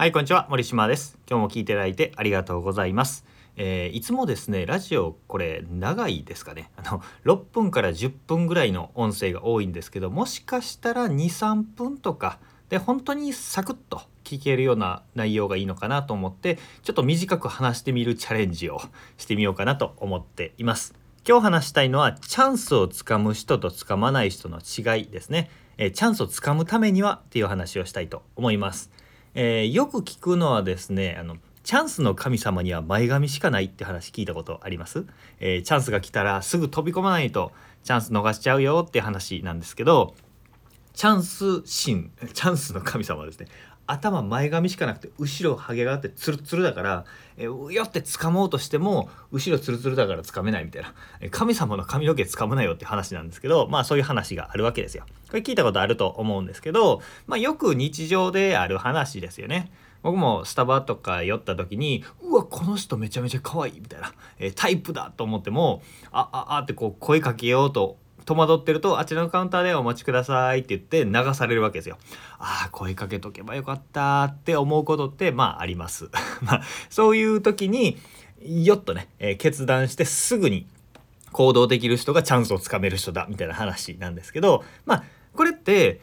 はいこんにちは。森島です。今日も聞いていただいてありがとうございます。えー、いつもですねラジオこれ長いですかね。あの6分から10分ぐらいの音声が多いんですけどもしかしたら23分とかで本当にサクッと聞けるような内容がいいのかなと思ってちょっと短く話してみるチャレンジをしてみようかなと思っています。今日話したいのはチャンスをつかむ人とつかまない人の違いですね、えー、チャンスをつかむためにはっていう話をしたいと思います。えー、よく聞くのはですねあのチャンスの神様には前髪しかないって話聞いたことあります、えー、チャンスが来たらすぐ飛び込まないとチャンス逃しちゃうよって話なんですけどチャンス神チャンスの神様ですね頭前髪しかなくて後ろハゲがあってツルツルだからえよって掴もうとしても後ろツルツルだから掴めないみたいな神様の髪の毛掴むなよって話なんですけどまあそういう話があるわけですよ。これ聞いたことあると思うんですけどまあよく日常である話ですよね。僕もスタバとか寄った時にうわこの人めちゃめちゃ可愛いみたいな、えタイプだと思ってもあああってこう声かけようと戸惑ってるとあちらのカウンターでお待ちくださいって言って流されるわけですよ。ああ声かけとけばよかったって思うことってまああります。まあそういう時によっとね、えー、決断してすぐに行動できる人がチャンスをつかめる人だみたいな話なんですけどまあこれって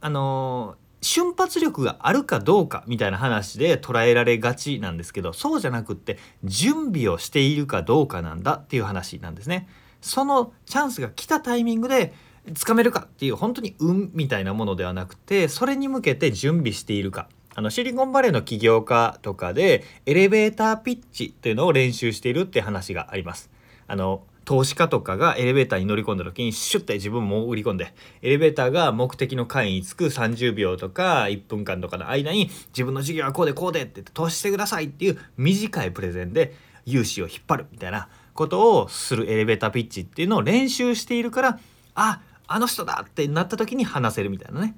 あのー瞬発力があるかどうかみたいな話で捉えられがちなんですけどそうじゃなくって準備をしているかどうかなんだっていう話なんですね。そのチャンスが来たタイミングでつかめるかっていう本当に運みたいなものではなくてそれに向けて準備しているかあのシリコンバレーの起業家とかでエレベーターピッチっていうのを練習しているって話があります。あの投資家とかがエレベーターに乗り込んだ時にシュッて自分も売り込んでエレベーターが目的の階に着く30秒とか1分間とかの間に自分の授業はこうでこうでってって投資してくださいっていう短いプレゼンで融資を引っ張るみたいなことをするエレベーターピッチっていうのを練習しているからああの人だってなった時に話せるみたいなね。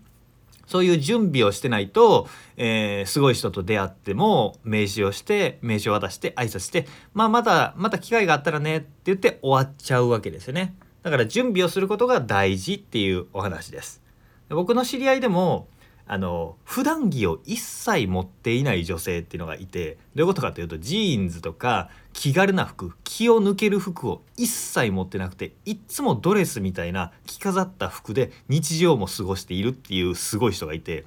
そういう準備をしてないと、えー、すごい人と出会っても名刺をして名刺を渡して挨拶してまあまたまた機会があったらねって言って終わっちゃうわけですよね。だから準備をすることが大事っていうお話です。僕の知り合いでもあの普段着を一切持っていない女性っていうのがいてどういうことかというとジーンズとか気軽な服気を抜ける服を一切持ってなくていっつもドレスみたいな着飾った服で日常も過ごしているっていうすごい人がいて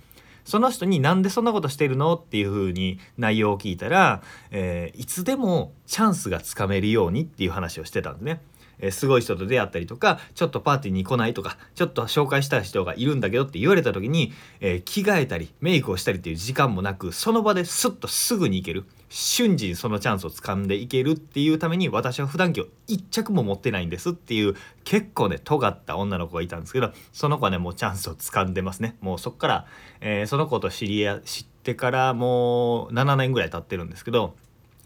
その人になんでそんなことしてるのっていうふうに内容を聞いたら、えー、いつでもチャンスがつかめるようにっていう話をしてたんですね。えすごい人と出会ったりとかちょっとパーティーに来ないとかちょっと紹介したい人がいるんだけどって言われた時に、えー、着替えたりメイクをしたりっていう時間もなくその場ですっとすぐに行ける瞬時にそのチャンスをつかんでいけるっていうために私は普段着を1着も持ってないんですっていう結構ね尖った女の子がいたんですけどその子はねもうチャンスを掴んでますね。もうそっから、えー、その子と知り合知ってからもう7年ぐらい経ってるんですけど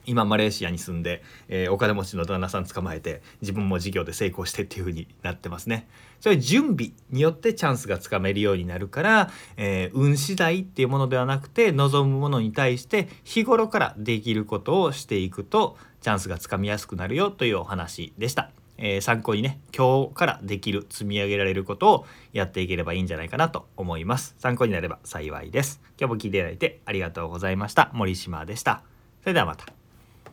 今マレーシアに住んで、えー、お金持ちの旦那さん捕まえて自分も事業で成功してっていう風になってますね。それ準備によってチャンスがつかめるようになるから、えー、運次第っていうものではなくて望むものに対して日頃からできることをしていくとチャンスがつかみやすくなるよというお話でした。えー、参考にね今日からできる積み上げられることをやっていければいいんじゃないかなと思います。参考になれば幸いです。今日も聞いていただいてありがとうございました。森島でした。それではまた。